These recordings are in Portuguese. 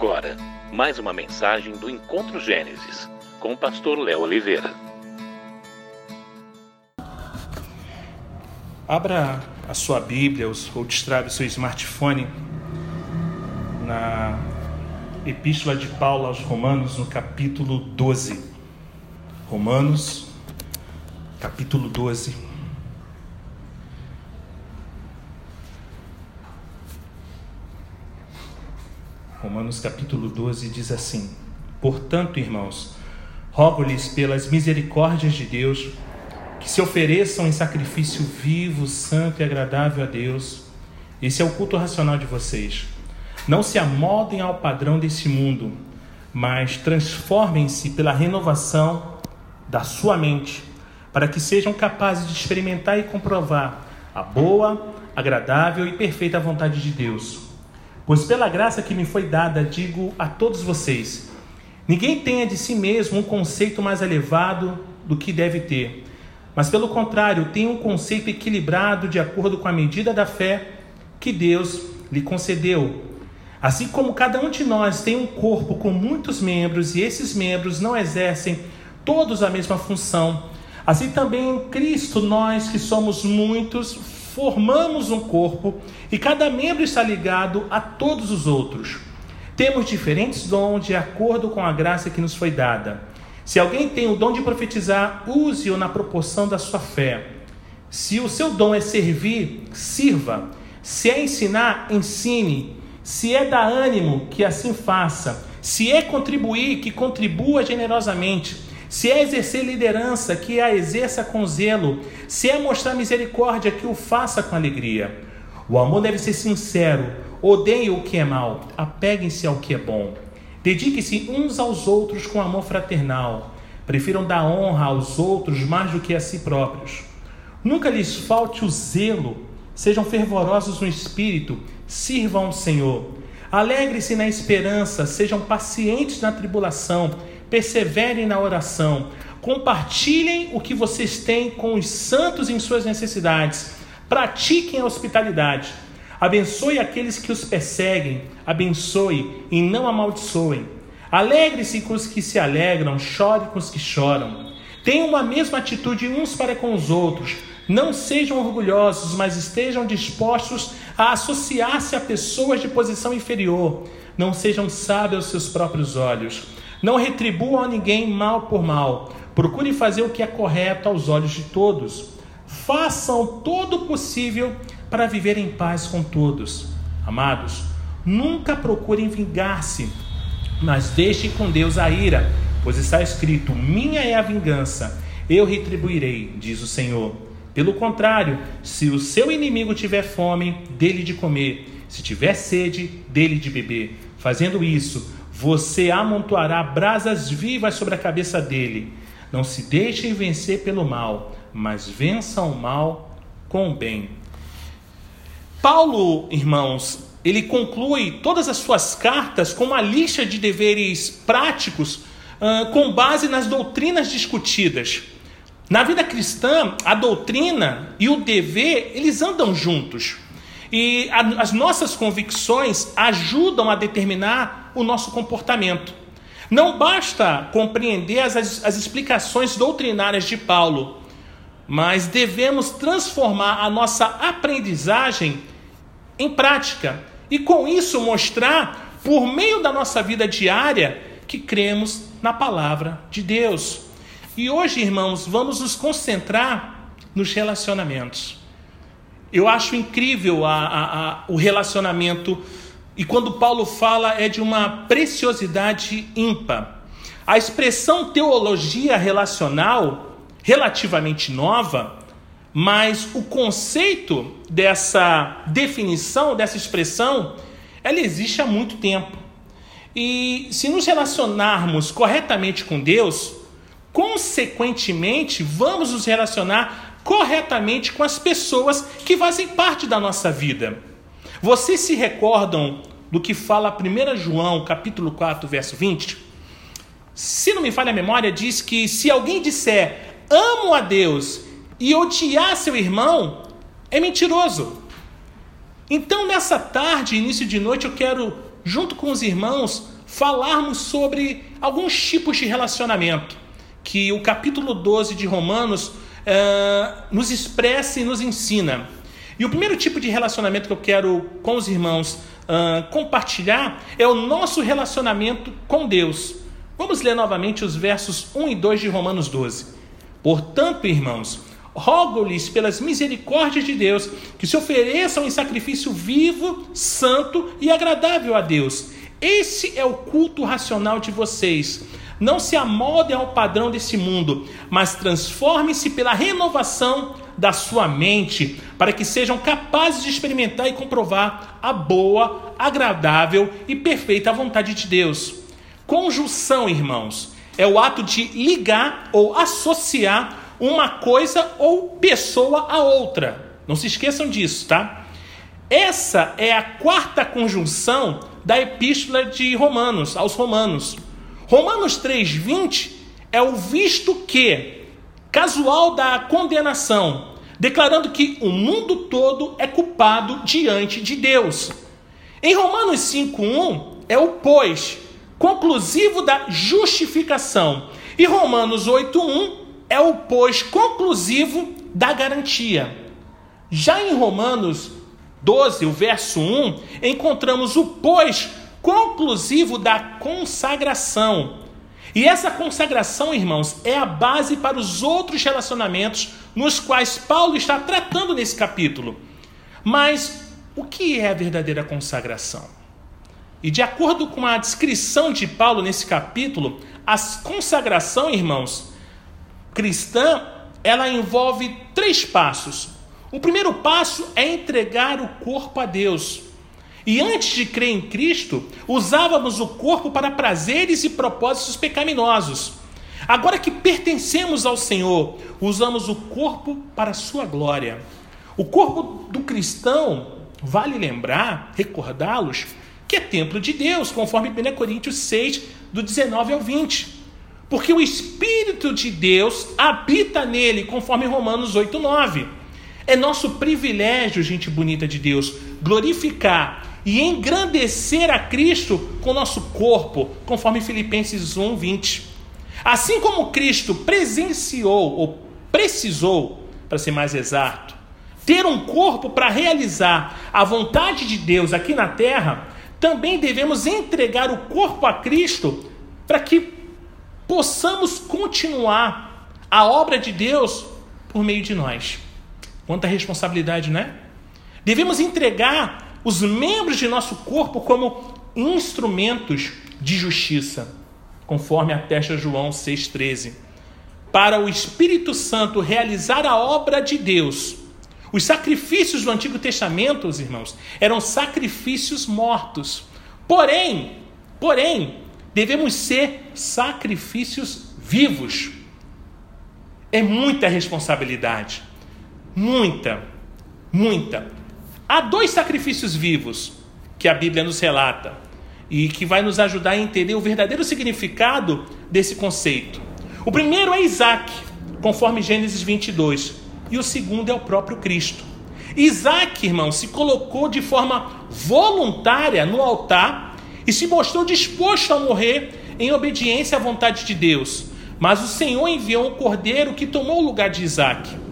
agora mais uma mensagem do Encontro Gênesis com o pastor Léo Oliveira. Abra a sua Bíblia ou destrave o seu smartphone na Epístola de Paulo aos Romanos, no capítulo 12. Romanos, capítulo 12. Romanos capítulo 12 diz assim: Portanto, irmãos, rogo-lhes pelas misericórdias de Deus que se ofereçam em sacrifício vivo, santo e agradável a Deus. Esse é o culto racional de vocês. Não se amoldem ao padrão desse mundo, mas transformem-se pela renovação da sua mente, para que sejam capazes de experimentar e comprovar a boa, agradável e perfeita vontade de Deus. Pois pela graça que me foi dada, digo a todos vocês: ninguém tenha de si mesmo um conceito mais elevado do que deve ter, mas pelo contrário, tenha um conceito equilibrado de acordo com a medida da fé que Deus lhe concedeu. Assim como cada um de nós tem um corpo com muitos membros e esses membros não exercem todos a mesma função, assim também em Cristo nós que somos muitos formamos um corpo e cada membro está ligado a todos os outros. Temos diferentes dons de acordo com a graça que nos foi dada. Se alguém tem o dom de profetizar, use-o na proporção da sua fé. Se o seu dom é servir, sirva. Se é ensinar, ensine. Se é dar ânimo, que assim faça. Se é contribuir, que contribua generosamente. Se é exercer liderança, que a exerça com zelo. Se é mostrar misericórdia, que o faça com alegria. O amor deve ser sincero. Odeiem o que é mal. Apeguem-se ao que é bom. Dediquem-se uns aos outros com amor fraternal. Prefiram dar honra aos outros mais do que a si próprios. Nunca lhes falte o zelo. Sejam fervorosos no espírito. Sirvam ao Senhor. Alegre-se na esperança. Sejam pacientes na tribulação perseverem na oração, compartilhem o que vocês têm com os santos em suas necessidades, pratiquem a hospitalidade, abençoe aqueles que os perseguem, abençoe e não amaldiçoem. Alegre-se com os que se alegram, chore com os que choram. Tenham uma mesma atitude uns para com os outros. Não sejam orgulhosos, mas estejam dispostos a associar-se a pessoas de posição inferior. Não sejam sábios aos seus próprios olhos. Não retribuam a ninguém mal por mal. Procure fazer o que é correto aos olhos de todos. Façam todo o possível para viver em paz com todos. Amados, nunca procurem vingar-se, mas deixem com Deus a ira, pois está escrito: Minha é a vingança, eu retribuirei, diz o Senhor. Pelo contrário, se o seu inimigo tiver fome, dele de comer, se tiver sede, dele de beber. Fazendo isso, você amontoará brasas vivas sobre a cabeça dele. Não se deixem vencer pelo mal, mas vençam o mal com o bem. Paulo, irmãos, ele conclui todas as suas cartas com uma lista de deveres práticos uh, com base nas doutrinas discutidas. Na vida cristã, a doutrina e o dever, eles andam juntos. E a, as nossas convicções ajudam a determinar o nosso comportamento. Não basta compreender as, as, as explicações doutrinárias de Paulo, mas devemos transformar a nossa aprendizagem em prática e com isso mostrar, por meio da nossa vida diária, que cremos na palavra de Deus. E hoje, irmãos, vamos nos concentrar nos relacionamentos. Eu acho incrível a, a, a, o relacionamento, e quando Paulo fala é de uma preciosidade ímpar. A expressão teologia relacional, relativamente nova, mas o conceito dessa definição, dessa expressão, ela existe há muito tempo. E se nos relacionarmos corretamente com Deus, consequentemente, vamos nos relacionar corretamente com as pessoas que fazem parte da nossa vida. Vocês se recordam do que fala 1 João, capítulo 4, verso 20? Se não me falha a memória, diz que se alguém disser amo a Deus e odiar seu irmão, é mentiroso. Então, nessa tarde, início de noite, eu quero, junto com os irmãos, falarmos sobre alguns tipos de relacionamento que o capítulo 12 de Romanos uh, nos expressa e nos ensina. E o primeiro tipo de relacionamento que eu quero com os irmãos uh, compartilhar é o nosso relacionamento com Deus. Vamos ler novamente os versos 1 e 2 de Romanos 12. Portanto, irmãos, rogo-lhes pelas misericórdias de Deus que se ofereçam em sacrifício vivo, santo e agradável a Deus. Esse é o culto racional de vocês. Não se amoldem ao padrão desse mundo, mas transformem-se pela renovação da sua mente, para que sejam capazes de experimentar e comprovar a boa, agradável e perfeita vontade de Deus. Conjunção, irmãos, é o ato de ligar ou associar uma coisa ou pessoa a outra. Não se esqueçam disso, tá? Essa é a quarta conjunção da epístola de Romanos, aos Romanos. Romanos 3:20 é o visto que casual da condenação, declarando que o mundo todo é culpado diante de Deus. Em Romanos 5:1 é o pois, conclusivo da justificação. E Romanos 8:1 é o pois conclusivo da garantia. Já em Romanos 12, o verso 1, encontramos o pois conclusivo da consagração. E essa consagração, irmãos, é a base para os outros relacionamentos nos quais Paulo está tratando nesse capítulo. Mas o que é a verdadeira consagração? E de acordo com a descrição de Paulo nesse capítulo, a consagração, irmãos, cristã, ela envolve três passos. O primeiro passo é entregar o corpo a Deus. E antes de crer em Cristo, usávamos o corpo para prazeres e propósitos pecaminosos. Agora que pertencemos ao Senhor, usamos o corpo para a sua glória. O corpo do cristão, vale lembrar, recordá-los, que é templo de Deus, conforme 1 Coríntios 6, do 19 ao 20. Porque o Espírito de Deus habita nele, conforme Romanos 8, 9. É nosso privilégio, gente bonita de Deus, glorificar e engrandecer a Cristo com nosso corpo, conforme Filipenses 1, 20. Assim como Cristo presenciou ou precisou, para ser mais exato, ter um corpo para realizar a vontade de Deus aqui na terra, também devemos entregar o corpo a Cristo para que possamos continuar a obra de Deus por meio de nós. Quanta responsabilidade, né? Devemos entregar os membros de nosso corpo como instrumentos de justiça, conforme atesta João 6,13. Para o Espírito Santo realizar a obra de Deus. Os sacrifícios do Antigo Testamento, os irmãos, eram sacrifícios mortos. Porém, porém, devemos ser sacrifícios vivos. É muita responsabilidade. Muita, muita. Há dois sacrifícios vivos que a Bíblia nos relata e que vai nos ajudar a entender o verdadeiro significado desse conceito. O primeiro é Isaac, conforme Gênesis 22, e o segundo é o próprio Cristo. Isaac, irmão, se colocou de forma voluntária no altar e se mostrou disposto a morrer em obediência à vontade de Deus. Mas o Senhor enviou um cordeiro que tomou o lugar de Isaac.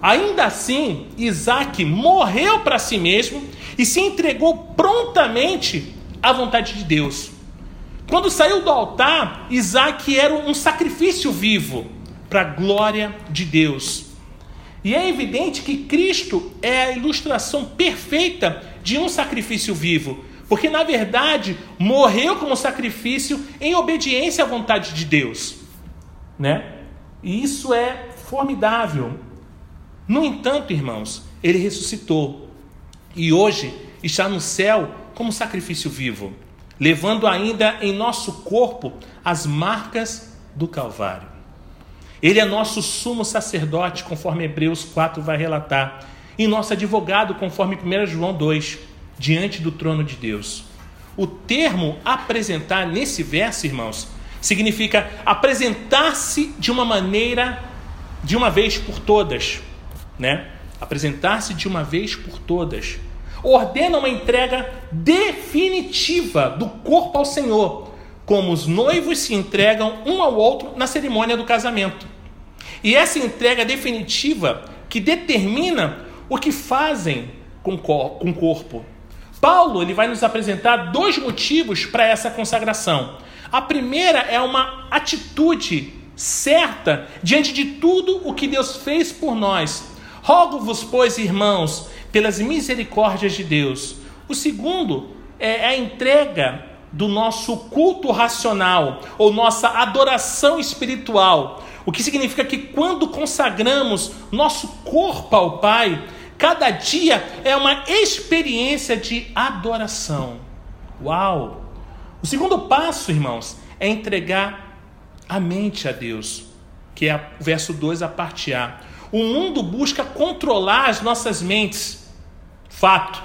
Ainda assim, Isaac morreu para si mesmo e se entregou prontamente à vontade de Deus. Quando saiu do altar, Isaac era um sacrifício vivo para a glória de Deus. E é evidente que Cristo é a ilustração perfeita de um sacrifício vivo, porque na verdade morreu como sacrifício em obediência à vontade de Deus, né? E isso é formidável. No entanto, irmãos, ele ressuscitou e hoje está no céu como sacrifício vivo, levando ainda em nosso corpo as marcas do Calvário. Ele é nosso sumo sacerdote, conforme Hebreus 4 vai relatar, e nosso advogado, conforme 1 João 2 diante do trono de Deus. O termo apresentar nesse verso, irmãos, significa apresentar-se de uma maneira, de uma vez por todas, né? Apresentar-se de uma vez por todas. ordena uma entrega definitiva do corpo ao Senhor, como os noivos se entregam um ao outro na cerimônia do casamento. E essa entrega definitiva que determina o que fazem com o corpo. Paulo ele vai nos apresentar dois motivos para essa consagração. A primeira é uma atitude certa diante de tudo o que Deus fez por nós. Rogo-vos, pois, irmãos, pelas misericórdias de Deus. O segundo é a entrega do nosso culto racional ou nossa adoração espiritual. O que significa que quando consagramos nosso corpo ao Pai, cada dia é uma experiência de adoração. Uau! O segundo passo, irmãos, é entregar a mente a Deus, que é o verso 2, a parte A. O mundo busca controlar as nossas mentes, fato,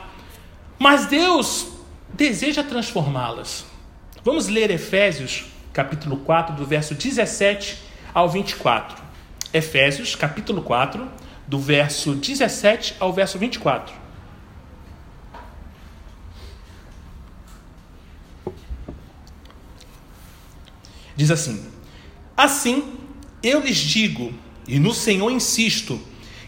mas Deus deseja transformá-las. Vamos ler Efésios, capítulo 4, do verso 17 ao 24. Efésios, capítulo 4, do verso 17 ao verso 24. Diz assim: Assim eu lhes digo, e no Senhor insisto,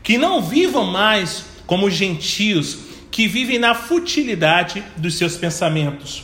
que não vivam mais como os gentios que vivem na futilidade dos seus pensamentos.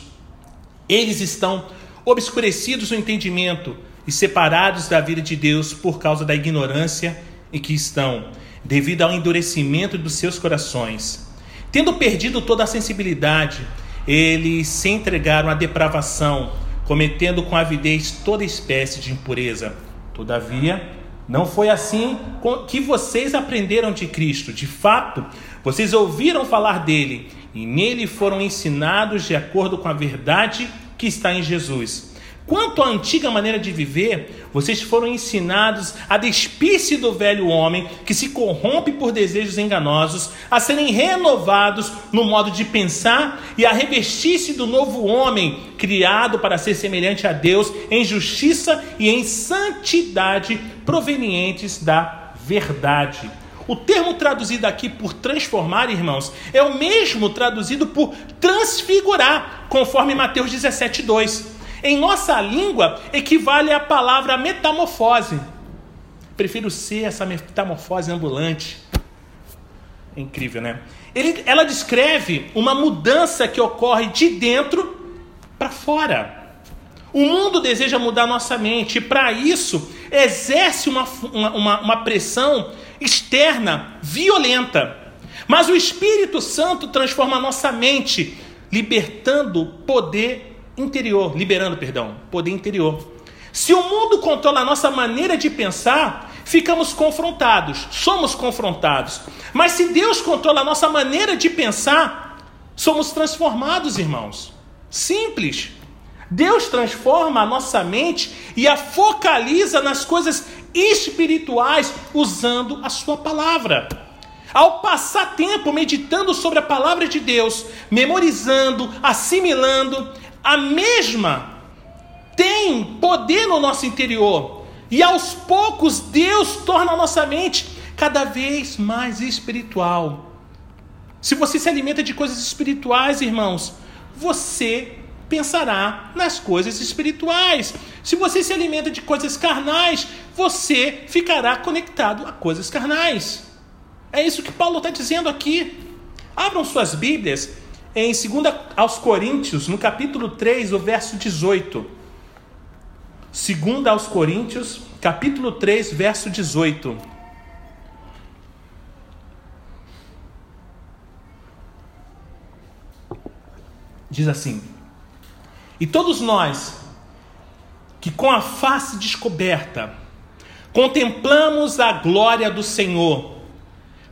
Eles estão obscurecidos no entendimento e separados da vida de Deus por causa da ignorância em que estão, devido ao endurecimento dos seus corações. Tendo perdido toda a sensibilidade, eles se entregaram à depravação cometendo com avidez toda espécie de impureza. Todavia, não foi assim que vocês aprenderam de Cristo. De fato, vocês ouviram falar dele e nele foram ensinados de acordo com a verdade que está em Jesus. Quanto à antiga maneira de viver, vocês foram ensinados a despir-se do velho homem que se corrompe por desejos enganosos, a serem renovados no modo de pensar e a revestir-se do novo homem, criado para ser semelhante a Deus em justiça e em santidade provenientes da verdade. O termo traduzido aqui por transformar, irmãos, é o mesmo traduzido por transfigurar, conforme Mateus 17, 2. Em nossa língua, equivale à palavra metamorfose. Prefiro ser essa metamorfose ambulante. É incrível, né? Ele, ela descreve uma mudança que ocorre de dentro para fora. O mundo deseja mudar nossa mente e, para isso, exerce uma, uma, uma pressão externa violenta. Mas o Espírito Santo transforma nossa mente, libertando poder interior, liberando, perdão, poder interior. Se o mundo controla a nossa maneira de pensar, ficamos confrontados, somos confrontados. Mas se Deus controla a nossa maneira de pensar, somos transformados, irmãos. Simples. Deus transforma a nossa mente e a focaliza nas coisas espirituais usando a sua palavra. Ao passar tempo meditando sobre a palavra de Deus, memorizando, assimilando, a mesma tem poder no nosso interior. E aos poucos Deus torna a nossa mente cada vez mais espiritual. Se você se alimenta de coisas espirituais, irmãos, você pensará nas coisas espirituais. Se você se alimenta de coisas carnais, você ficará conectado a coisas carnais. É isso que Paulo está dizendo aqui. Abram suas Bíblias em 2 aos Coríntios, no capítulo 3, o verso 18. 2 aos Coríntios, capítulo 3, verso 18. Diz assim: E todos nós, que com a face descoberta, contemplamos a glória do Senhor,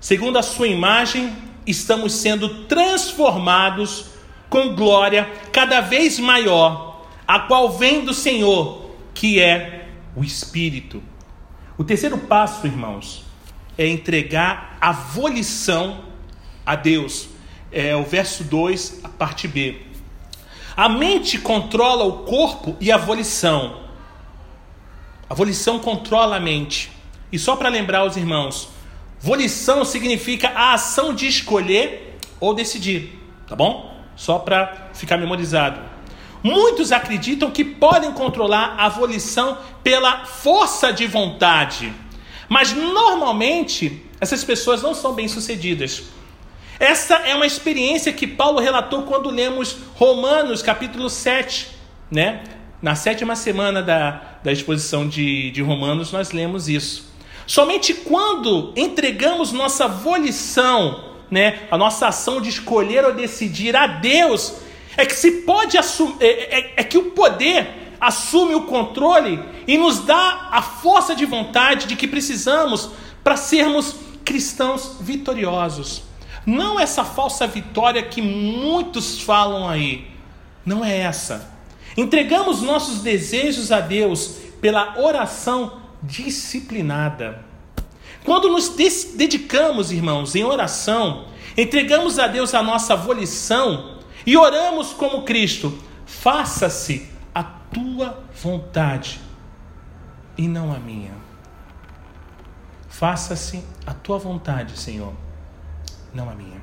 segundo a sua imagem estamos sendo transformados com glória cada vez maior, a qual vem do Senhor, que é o Espírito. O terceiro passo, irmãos, é entregar a volição a Deus. É o verso 2, a parte B. A mente controla o corpo e a volição. A volição controla a mente. E só para lembrar os irmãos, Volição significa a ação de escolher ou decidir. Tá bom? Só para ficar memorizado. Muitos acreditam que podem controlar a volição pela força de vontade. Mas normalmente essas pessoas não são bem-sucedidas. Essa é uma experiência que Paulo relatou quando lemos Romanos capítulo 7, né? Na sétima semana da, da exposição de, de Romanos, nós lemos isso. Somente quando entregamos nossa volição, né, a nossa ação de escolher ou decidir a Deus, é que se pode assumir, é, é, é que o poder assume o controle e nos dá a força de vontade de que precisamos para sermos cristãos vitoriosos. Não essa falsa vitória que muitos falam aí. Não é essa. Entregamos nossos desejos a Deus pela oração disciplinada. Quando nos dedicamos, irmãos, em oração, entregamos a Deus a nossa volição e oramos como Cristo: faça-se a tua vontade e não a minha. Faça-se a tua vontade, Senhor, não a minha.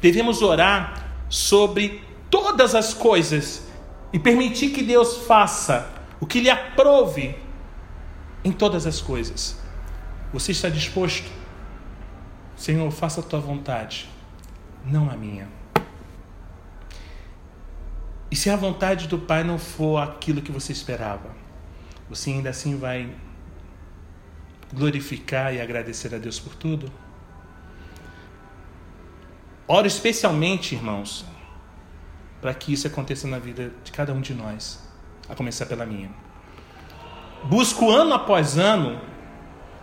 Devemos orar sobre todas as coisas e permitir que Deus faça o que lhe aprove em todas as coisas. Você está disposto? Senhor, faça a tua vontade, não a minha. E se a vontade do Pai não for aquilo que você esperava, você ainda assim vai glorificar e agradecer a Deus por tudo? Oro especialmente, irmãos, para que isso aconteça na vida de cada um de nós, a começar pela minha. Busco ano após ano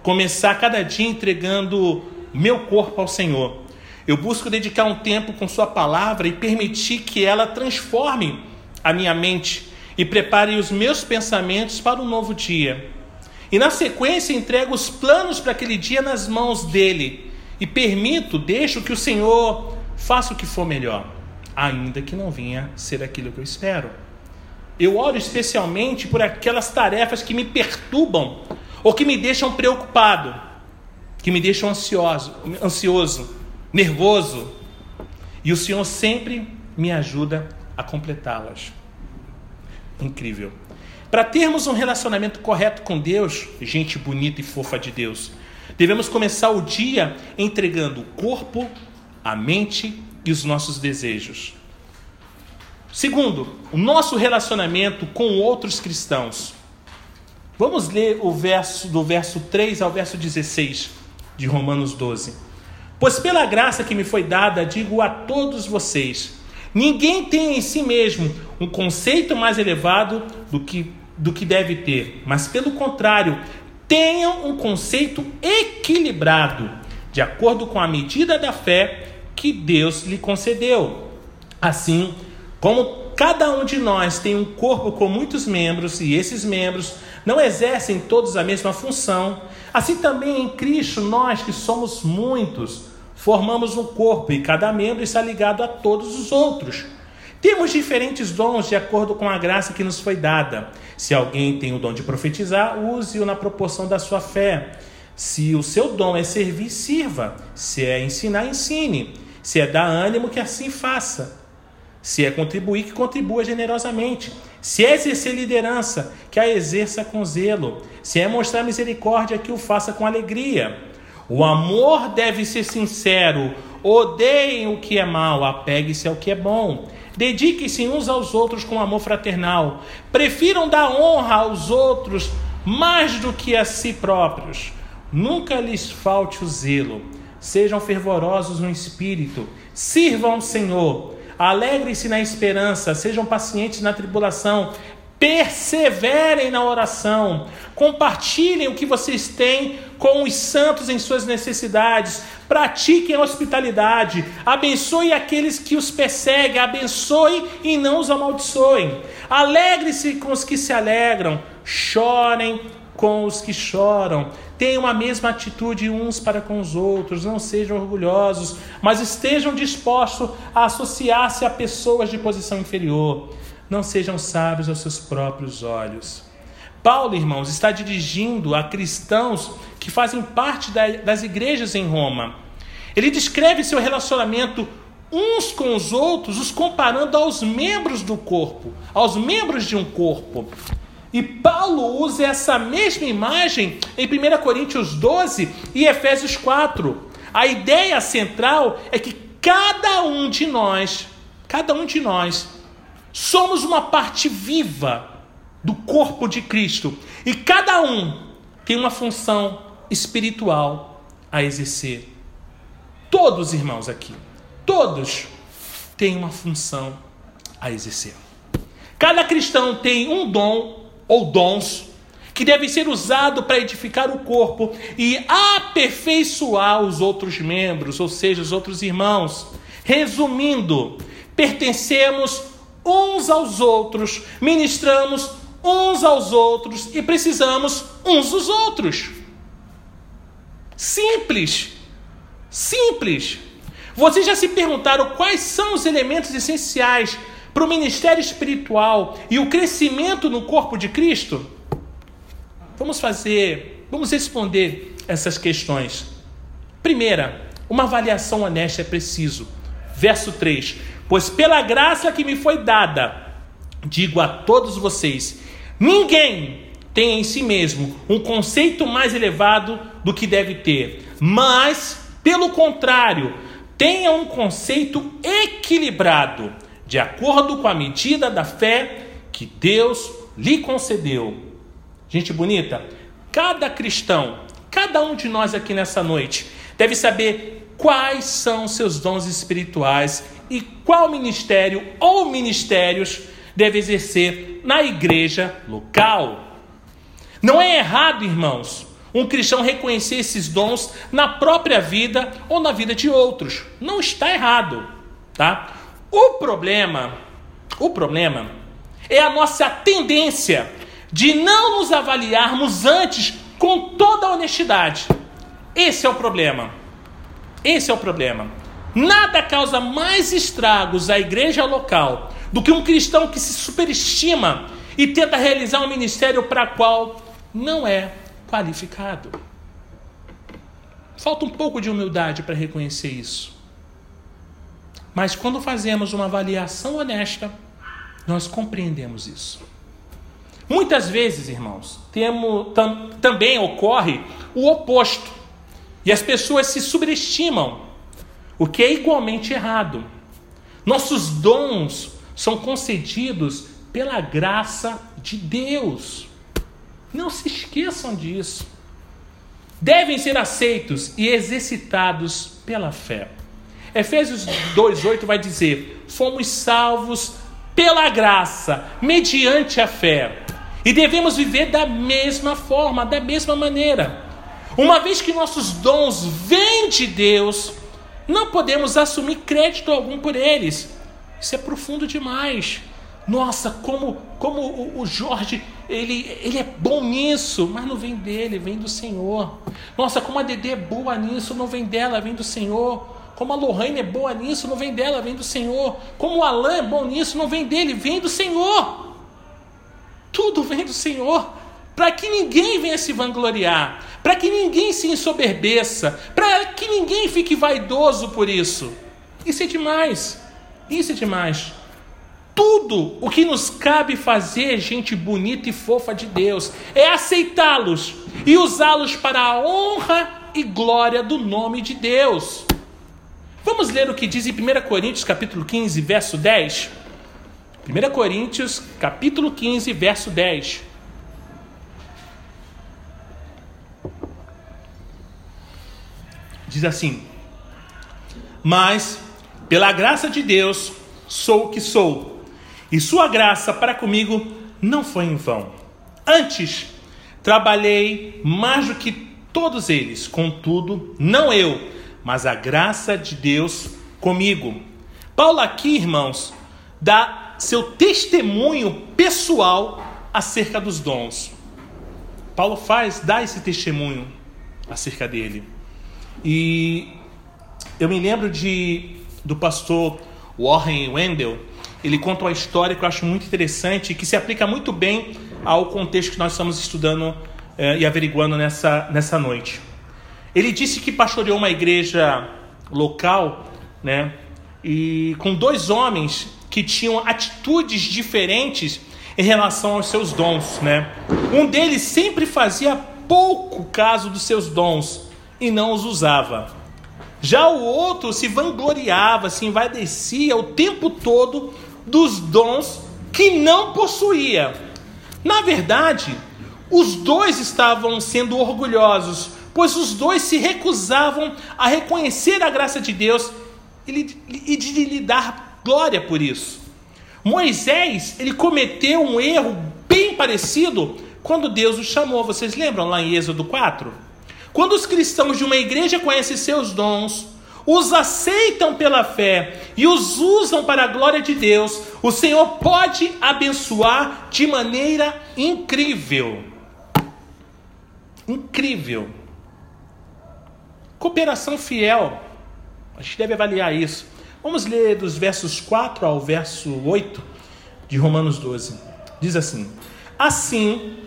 começar cada dia entregando meu corpo ao Senhor. Eu busco dedicar um tempo com Sua palavra e permitir que ela transforme a minha mente e prepare os meus pensamentos para um novo dia. E na sequência entrego os planos para aquele dia nas mãos dele e permito, deixo que o Senhor faça o que for melhor ainda que não vinha ser aquilo que eu espero. Eu oro especialmente por aquelas tarefas que me perturbam ou que me deixam preocupado, que me deixam ansioso, ansioso, nervoso. E o Senhor sempre me ajuda a completá-las. Incrível. Para termos um relacionamento correto com Deus, gente bonita e fofa de Deus, devemos começar o dia entregando o corpo, a mente e os nossos desejos. Segundo, o nosso relacionamento com outros cristãos. Vamos ler o verso do verso 3 ao verso 16 de Romanos 12. Pois pela graça que me foi dada, digo a todos vocês: ninguém tem em si mesmo um conceito mais elevado do que, do que deve ter, mas pelo contrário, tenham um conceito equilibrado, de acordo com a medida da fé que Deus lhe concedeu. Assim, como cada um de nós tem um corpo com muitos membros e esses membros não exercem todos a mesma função, assim também em Cristo nós que somos muitos formamos um corpo e cada membro está ligado a todos os outros. Temos diferentes dons de acordo com a graça que nos foi dada. Se alguém tem o dom de profetizar, use-o na proporção da sua fé. Se o seu dom é servir, sirva. Se é ensinar, ensine. Se é dar ânimo, que assim faça. Se é contribuir, que contribua generosamente. Se é exercer liderança, que a exerça com zelo. Se é mostrar misericórdia, que o faça com alegria. O amor deve ser sincero. Odeiem o que é mal, apegue-se ao que é bom. Dediquem-se uns aos outros com amor fraternal. Prefiram dar honra aos outros mais do que a si próprios. Nunca lhes falte o zelo sejam fervorosos no espírito, sirvam ao Senhor, alegrem-se na esperança, sejam pacientes na tribulação, perseverem na oração, compartilhem o que vocês têm com os santos em suas necessidades, pratiquem a hospitalidade, abençoe aqueles que os perseguem, abençoe e não os amaldiçoem, alegre-se com os que se alegram, chorem com os que choram. Tenham a mesma atitude uns para com os outros, não sejam orgulhosos, mas estejam dispostos a associar-se a pessoas de posição inferior. Não sejam sábios aos seus próprios olhos. Paulo, irmãos, está dirigindo a cristãos que fazem parte das igrejas em Roma. Ele descreve seu relacionamento uns com os outros, os comparando aos membros do corpo, aos membros de um corpo. E Paulo usa essa mesma imagem em 1 Coríntios 12 e Efésios 4. A ideia central é que cada um de nós, cada um de nós, somos uma parte viva do corpo de Cristo. E cada um tem uma função espiritual a exercer. Todos, irmãos, aqui, todos têm uma função a exercer. Cada cristão tem um dom ou dons que devem ser usados para edificar o corpo e aperfeiçoar os outros membros, ou seja, os outros irmãos. Resumindo, pertencemos uns aos outros, ministramos uns aos outros e precisamos uns dos outros. Simples. Simples. Vocês já se perguntaram quais são os elementos essenciais para o ministério espiritual e o crescimento no corpo de Cristo? Vamos fazer, vamos responder essas questões. Primeira, uma avaliação honesta é preciso. Verso 3: Pois pela graça que me foi dada, digo a todos vocês: ninguém tem em si mesmo um conceito mais elevado do que deve ter, mas, pelo contrário, tenha um conceito equilibrado, de acordo com a medida da fé que Deus lhe concedeu. Gente bonita, cada cristão, cada um de nós aqui nessa noite, deve saber quais são seus dons espirituais e qual ministério ou ministérios deve exercer na igreja local. Não é errado, irmãos, um cristão reconhecer esses dons na própria vida ou na vida de outros. Não está errado, tá? O problema, o problema é a nossa tendência de não nos avaliarmos antes com toda honestidade. Esse é o problema. Esse é o problema. Nada causa mais estragos à igreja local do que um cristão que se superestima e tenta realizar um ministério para qual não é qualificado. Falta um pouco de humildade para reconhecer isso. Mas quando fazemos uma avaliação honesta, nós compreendemos isso. Muitas vezes, irmãos, temo, tam, também ocorre o oposto. E as pessoas se subestimam, o que é igualmente errado. Nossos dons são concedidos pela graça de Deus. Não se esqueçam disso. Devem ser aceitos e exercitados pela fé. Efésios 2,8 vai dizer: Fomos salvos pela graça, mediante a fé. E devemos viver da mesma forma, da mesma maneira. Uma vez que nossos dons vêm de Deus, não podemos assumir crédito algum por eles. Isso é profundo demais. Nossa, como, como o Jorge, ele, ele é bom nisso, mas não vem dele, vem do Senhor. Nossa, como a Dedê é boa nisso, não vem dela, vem do Senhor. Como a Lohane é boa nisso, não vem dela, vem do Senhor. Como o Alain é bom nisso, não vem dele, vem do Senhor. Tudo vem do Senhor. Para que ninguém venha se vangloriar, para que ninguém se ensoberbeça, para que ninguém fique vaidoso por isso. Isso é demais. Isso é demais. Tudo o que nos cabe fazer, gente bonita e fofa de Deus, é aceitá-los e usá-los para a honra e glória do nome de Deus. Vamos ler o que diz em 1 Coríntios capítulo 15, verso 10. 1 Coríntios, capítulo 15, verso 10. Diz assim: Mas, pela graça de Deus, sou o que sou, e Sua graça para comigo não foi em vão. Antes, trabalhei mais do que todos eles, contudo, não eu, mas a graça de Deus comigo. Paulo, aqui, irmãos, dá seu testemunho pessoal acerca dos dons. Paulo faz, dá esse testemunho acerca dele. E eu me lembro de do pastor Warren Wendell, ele conta uma história que eu acho muito interessante e que se aplica muito bem ao contexto que nós estamos estudando eh, e averiguando nessa, nessa noite. Ele disse que pastoreou uma igreja local, né, e com dois homens que tinham atitudes diferentes em relação aos seus dons, né? Um deles sempre fazia pouco caso dos seus dons e não os usava. Já o outro se vangloriava, se envaidecia o tempo todo dos dons que não possuía. Na verdade, os dois estavam sendo orgulhosos, pois os dois se recusavam a reconhecer a graça de Deus e de lhe dar glória por isso. Moisés, ele cometeu um erro bem parecido quando Deus o chamou. Vocês lembram lá em Êxodo 4? Quando os cristãos de uma igreja conhecem seus dons, os aceitam pela fé e os usam para a glória de Deus, o Senhor pode abençoar de maneira incrível. Incrível. Cooperação fiel. A gente deve avaliar isso. Vamos ler dos versos 4 ao verso 8 de Romanos 12. Diz assim: Assim,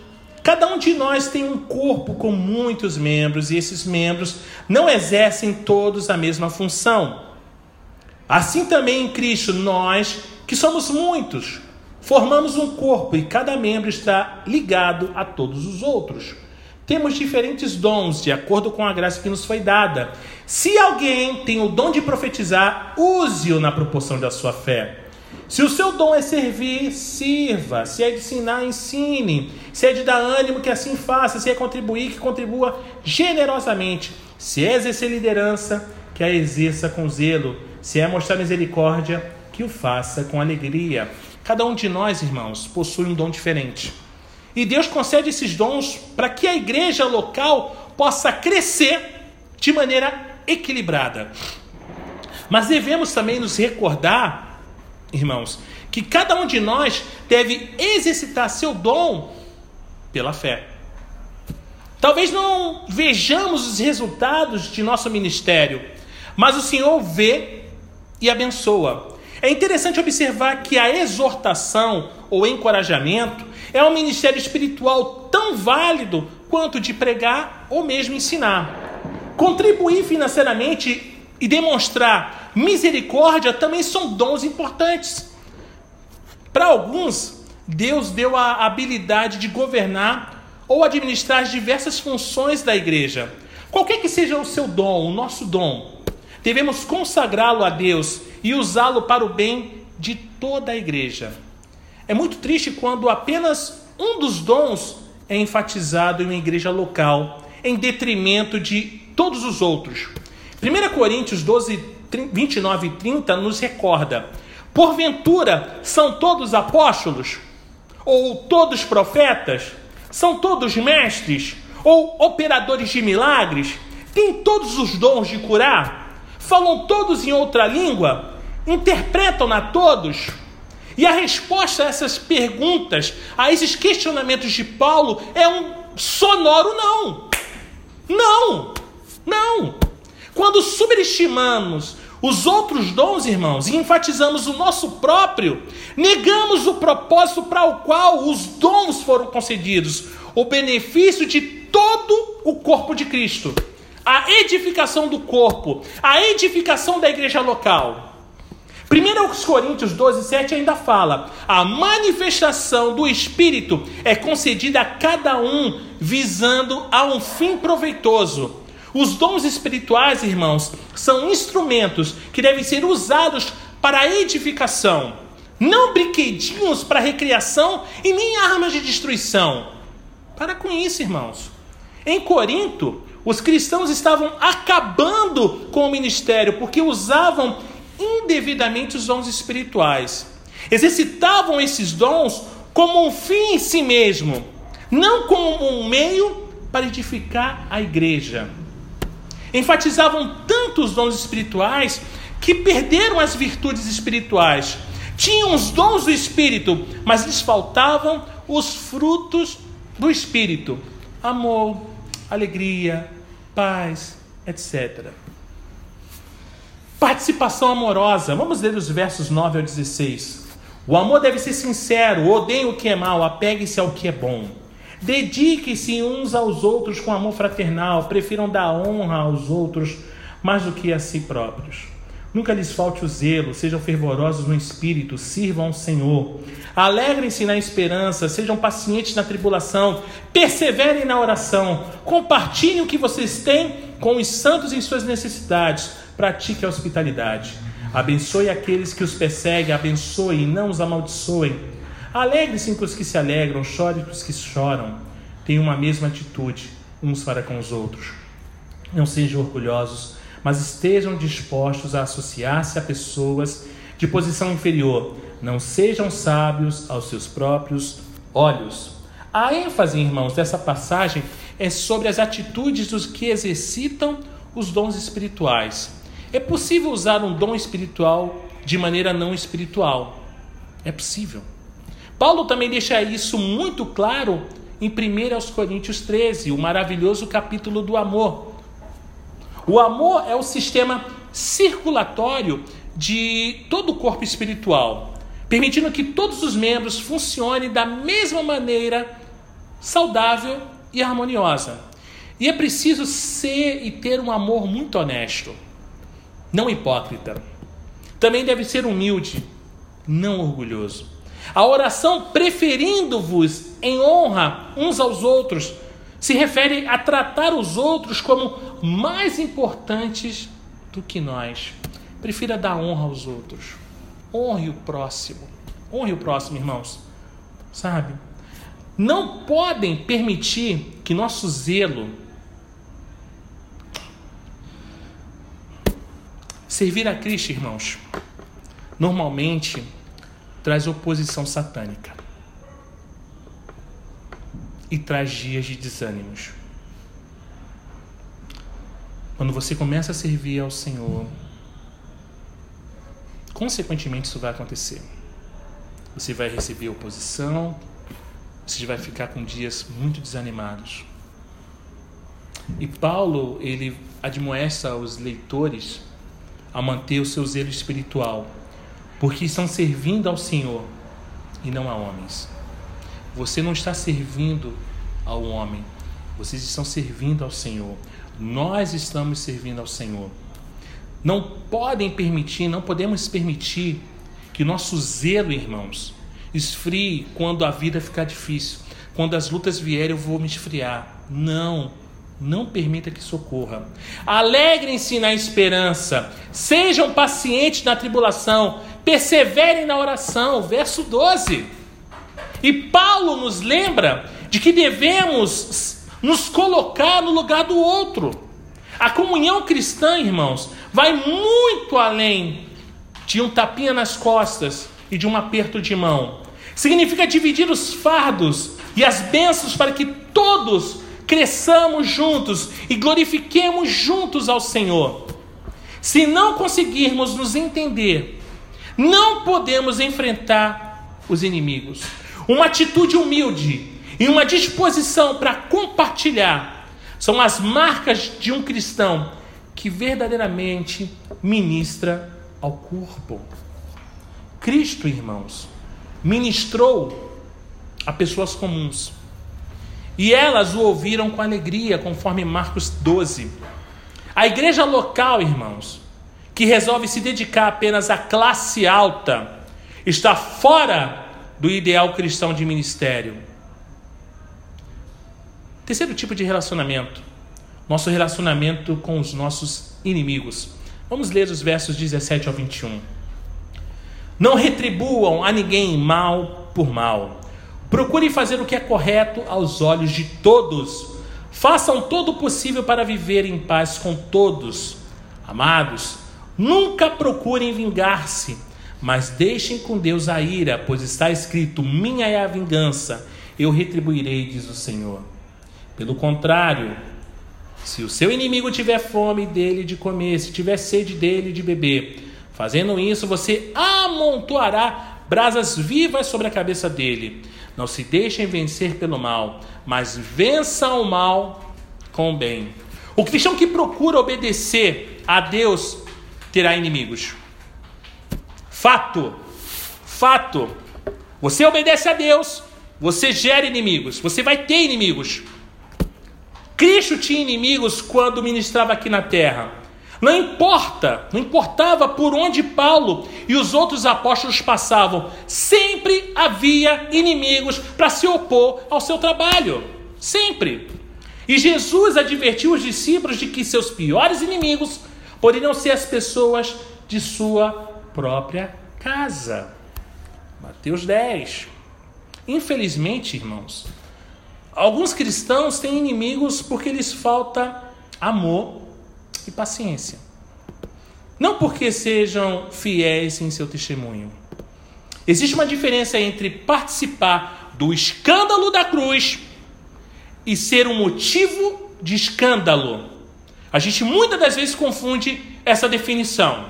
cada um de nós tem um corpo com muitos membros, e esses membros não exercem todos a mesma função. Assim também em Cristo, nós, que somos muitos, formamos um corpo e cada membro está ligado a todos os outros. Temos diferentes dons de acordo com a graça que nos foi dada. Se alguém tem o dom de profetizar, use-o na proporção da sua fé. Se o seu dom é servir, sirva. Se é de ensinar, ensine. Se é de dar ânimo, que assim faça. Se é contribuir, que contribua generosamente. Se é exercer liderança, que a exerça com zelo. Se é mostrar misericórdia, que o faça com alegria. Cada um de nós, irmãos, possui um dom diferente. E Deus concede esses dons para que a igreja local possa crescer de maneira equilibrada. Mas devemos também nos recordar, irmãos, que cada um de nós deve exercitar seu dom pela fé. Talvez não vejamos os resultados de nosso ministério, mas o Senhor vê e abençoa. É interessante observar que a exortação ou encorajamento é um ministério espiritual tão válido quanto de pregar ou mesmo ensinar. Contribuir financeiramente e demonstrar misericórdia também são dons importantes. Para alguns, Deus deu a habilidade de governar ou administrar as diversas funções da igreja. Qualquer que seja o seu dom, o nosso dom, devemos consagrá-lo a Deus e usá-lo para o bem de toda a igreja. É muito triste quando apenas um dos dons é enfatizado em uma igreja local, em detrimento de todos os outros. 1 Coríntios 12, 29 e 30 nos recorda: Porventura são todos apóstolos? Ou todos profetas? São todos mestres? Ou operadores de milagres? Têm todos os dons de curar? Falam todos em outra língua? Interpretam-na todos? E a resposta a essas perguntas, a esses questionamentos de Paulo, é um sonoro não. Não! Não! Quando subestimamos os outros dons, irmãos, e enfatizamos o nosso próprio, negamos o propósito para o qual os dons foram concedidos, o benefício de todo o corpo de Cristo, a edificação do corpo, a edificação da igreja local. 1 Coríntios 12, 7 ainda fala: a manifestação do Espírito é concedida a cada um visando a um fim proveitoso. Os dons espirituais, irmãos, são instrumentos que devem ser usados para edificação, não brinquedinhos para recriação e nem armas de destruição. Para com isso, irmãos. Em Corinto, os cristãos estavam acabando com o ministério porque usavam indevidamente os dons espirituais. Exercitavam esses dons como um fim em si mesmo, não como um meio para edificar a igreja. Enfatizavam tanto os dons espirituais que perderam as virtudes espirituais. Tinham os dons do espírito, mas lhes faltavam os frutos do espírito: amor, alegria, paz, etc. Participação amorosa. Vamos ler os versos 9 ao 16. O amor deve ser sincero, odeie o que é mal, apegue-se ao que é bom. Dedique-se uns aos outros com amor fraternal, prefiram dar honra aos outros mais do que a si próprios. Nunca lhes falte o zelo, sejam fervorosos no espírito, sirvam ao Senhor. Alegrem-se na esperança, sejam pacientes na tribulação, perseverem na oração, compartilhem o que vocês têm com os santos em suas necessidades, pratique a hospitalidade. Abençoe aqueles que os perseguem, abençoe e não os amaldiçoem. Alegre-se com os que se alegram, chore com os que choram. Tenham uma mesma atitude uns para com os outros. Não sejam orgulhosos mas estejam dispostos a associar-se a pessoas de posição inferior. Não sejam sábios aos seus próprios olhos. A ênfase, irmãos, dessa passagem é sobre as atitudes dos que exercitam os dons espirituais. É possível usar um dom espiritual de maneira não espiritual. É possível. Paulo também deixa isso muito claro em 1 Coríntios 13, o maravilhoso capítulo do amor. O amor é o sistema circulatório de todo o corpo espiritual, permitindo que todos os membros funcionem da mesma maneira saudável e harmoniosa. E é preciso ser e ter um amor muito honesto, não hipócrita. Também deve ser humilde, não orgulhoso. A oração preferindo-vos em honra uns aos outros se refere a tratar os outros como mais importantes do que nós. Prefira dar honra aos outros. Honre o próximo. Honre o próximo, irmãos. Sabe? Não podem permitir que nosso zelo servir a Cristo, irmãos, normalmente traz oposição satânica e traz dias de desânimos. Quando você começa a servir ao Senhor, consequentemente isso vai acontecer. Você vai receber oposição, você vai ficar com dias muito desanimados. E Paulo, ele admoesta os leitores a manter o seu zelo espiritual, porque estão servindo ao Senhor e não a homens. Você não está servindo ao homem, vocês estão servindo ao Senhor. Nós estamos servindo ao Senhor. Não podem permitir, não podemos permitir que nosso zelo, irmãos, esfrie quando a vida ficar difícil. Quando as lutas vierem, eu vou me esfriar. Não, não permita que socorra. Alegrem-se na esperança, sejam pacientes na tribulação, perseverem na oração. Verso 12. E Paulo nos lembra de que devemos nos colocar no lugar do outro. A comunhão cristã, irmãos, vai muito além de um tapinha nas costas e de um aperto de mão. Significa dividir os fardos e as bênçãos para que todos cresçamos juntos e glorifiquemos juntos ao Senhor. Se não conseguirmos nos entender, não podemos enfrentar os inimigos uma atitude humilde e uma disposição para compartilhar são as marcas de um cristão que verdadeiramente ministra ao corpo. Cristo, irmãos, ministrou a pessoas comuns. E elas o ouviram com alegria, conforme Marcos 12. A igreja local, irmãos, que resolve se dedicar apenas à classe alta, está fora do ideal cristão de ministério. Terceiro tipo de relacionamento, nosso relacionamento com os nossos inimigos. Vamos ler os versos 17 ao 21. Não retribuam a ninguém mal por mal. Procurem fazer o que é correto aos olhos de todos. Façam todo o possível para viver em paz com todos. Amados, nunca procurem vingar-se mas deixem com Deus a ira, pois está escrito: Minha é a vingança, eu retribuirei, diz o Senhor. Pelo contrário, se o seu inimigo tiver fome dele de comer, se tiver sede dele de beber, fazendo isso, você amontoará brasas vivas sobre a cabeça dele. Não se deixem vencer pelo mal, mas vença o mal com o bem. O cristão que procura obedecer a Deus terá inimigos. Fato. Fato. Você obedece a Deus, você gera inimigos, você vai ter inimigos. Cristo tinha inimigos quando ministrava aqui na terra. Não importa, não importava por onde Paulo e os outros apóstolos passavam, sempre havia inimigos para se opor ao seu trabalho. Sempre. E Jesus advertiu os discípulos de que seus piores inimigos poderiam ser as pessoas de sua própria casa. Mateus 10. Infelizmente, irmãos, alguns cristãos têm inimigos porque lhes falta amor e paciência. Não porque sejam fiéis em seu testemunho. Existe uma diferença entre participar do escândalo da cruz e ser um motivo de escândalo. A gente muitas das vezes confunde essa definição,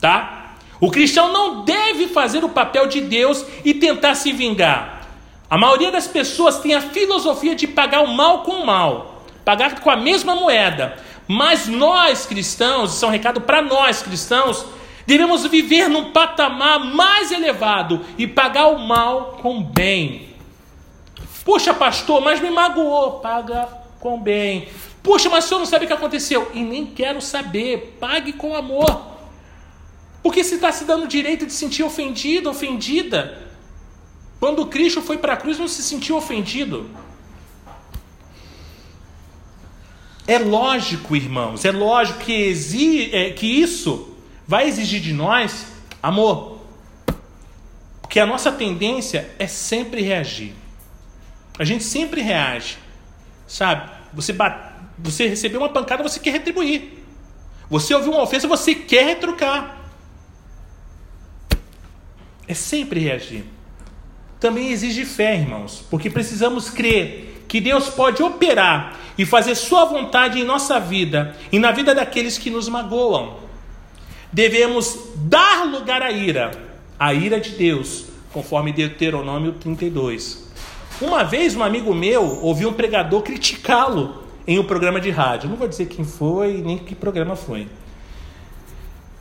tá? O cristão não deve fazer o papel de Deus e tentar se vingar. A maioria das pessoas tem a filosofia de pagar o mal com o mal, pagar com a mesma moeda. Mas nós cristãos, isso é um recado para nós cristãos, devemos viver num patamar mais elevado e pagar o mal com bem. Puxa, pastor, mas me magoou, paga com bem. Puxa, mas o senhor não sabe o que aconteceu. E nem quero saber, pague com amor. Porque se está se dando direito de sentir ofendido, ofendida. Quando Cristo foi para a cruz, não se sentiu ofendido. É lógico, irmãos, é lógico que, exige, é, que isso vai exigir de nós amor. Porque a nossa tendência é sempre reagir. A gente sempre reage. Sabe? Você, você recebeu uma pancada, você quer retribuir. Você ouviu uma ofensa, você quer retrucar. É sempre reagir. Também exige fé, irmãos, porque precisamos crer que Deus pode operar e fazer Sua vontade em nossa vida e na vida daqueles que nos magoam. Devemos dar lugar à ira, à ira de Deus, conforme Deuteronômio 32. Uma vez, um amigo meu ouviu um pregador criticá-lo em um programa de rádio. Não vou dizer quem foi, nem que programa foi.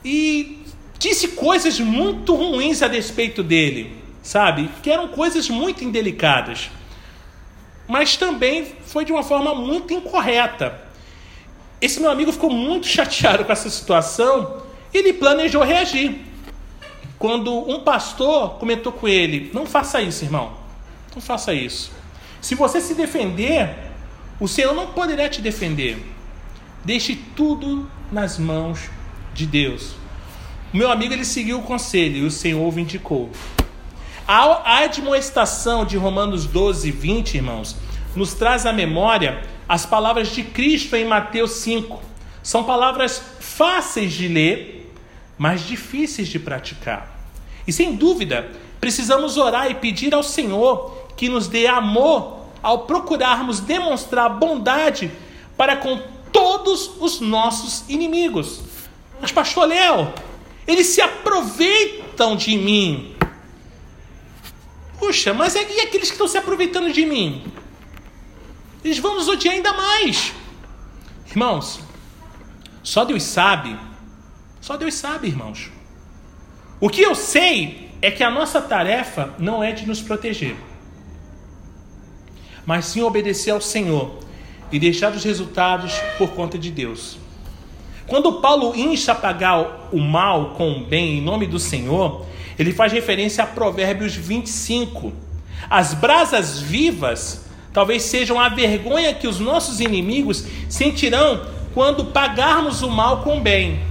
E disse coisas muito ruins a respeito dele, sabe? Que eram coisas muito indelicadas. Mas também foi de uma forma muito incorreta. Esse meu amigo ficou muito chateado com essa situação e ele planejou reagir. Quando um pastor comentou com ele: Não faça isso, irmão. Não faça isso. Se você se defender, o Senhor não poderá te defender. Deixe tudo nas mãos de Deus. O meu amigo ele seguiu o conselho e o Senhor o vindicou. A admoestação de Romanos 12, 20, irmãos, nos traz à memória as palavras de Cristo em Mateus 5. São palavras fáceis de ler, mas difíceis de praticar. E sem dúvida, precisamos orar e pedir ao Senhor que nos dê amor ao procurarmos demonstrar bondade para com todos os nossos inimigos. Mas, pastor Léo, eles se aproveitam de mim. Puxa, mas e aqueles que estão se aproveitando de mim? Eles vão nos odiar ainda mais. Irmãos, só Deus sabe. Só Deus sabe, irmãos. O que eu sei é que a nossa tarefa não é de nos proteger mas sim obedecer ao Senhor e deixar os resultados por conta de Deus. Quando Paulo insta a pagar o mal com o bem em nome do Senhor, ele faz referência a Provérbios 25. As brasas vivas talvez sejam a vergonha que os nossos inimigos sentirão quando pagarmos o mal com o bem.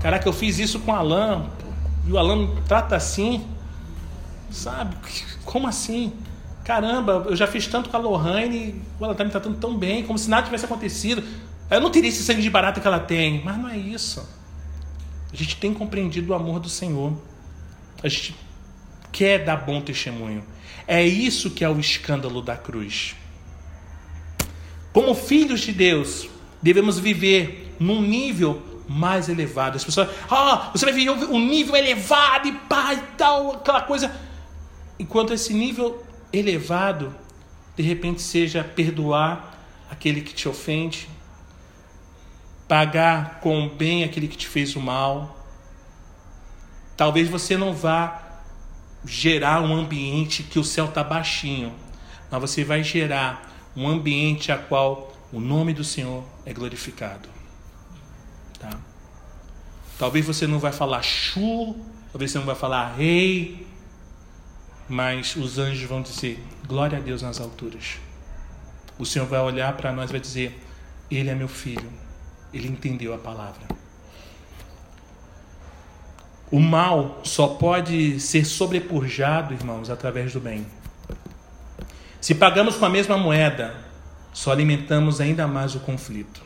Caraca, eu fiz isso com o Alan, e o Alan trata assim, sabe? Como assim? Caramba, eu já fiz tanto com a Lohane, ela está me tratando tão bem, como se nada tivesse acontecido. Eu não teria esse sangue de barata que ela tem. Mas não é isso. A gente tem compreendido o amor do Senhor. A gente quer dar bom testemunho. É isso que é o escândalo da cruz. Como filhos de Deus, devemos viver num nível mais elevado. As pessoas, ah, você vai viver um nível elevado e pá e tal, aquela coisa. Enquanto esse nível elevado, de repente seja perdoar aquele que te ofende, pagar com bem aquele que te fez o mal. Talvez você não vá gerar um ambiente que o céu está baixinho, mas você vai gerar um ambiente a qual o nome do Senhor é glorificado. Tá? Talvez você não vai falar chu, talvez você não vai falar rei, mas os anjos vão dizer glória a Deus nas alturas. O Senhor vai olhar para nós e vai dizer: Ele é meu filho, ele entendeu a palavra. O mal só pode ser sobrepujado, irmãos, através do bem. Se pagamos com a mesma moeda, só alimentamos ainda mais o conflito.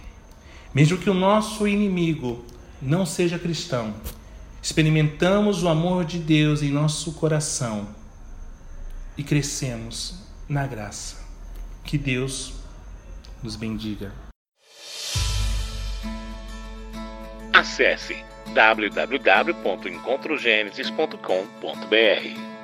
Mesmo que o nosso inimigo não seja cristão, experimentamos o amor de Deus em nosso coração e crescemos na graça. Que Deus nos bendiga. Acesse www.encontrogenesis.com.br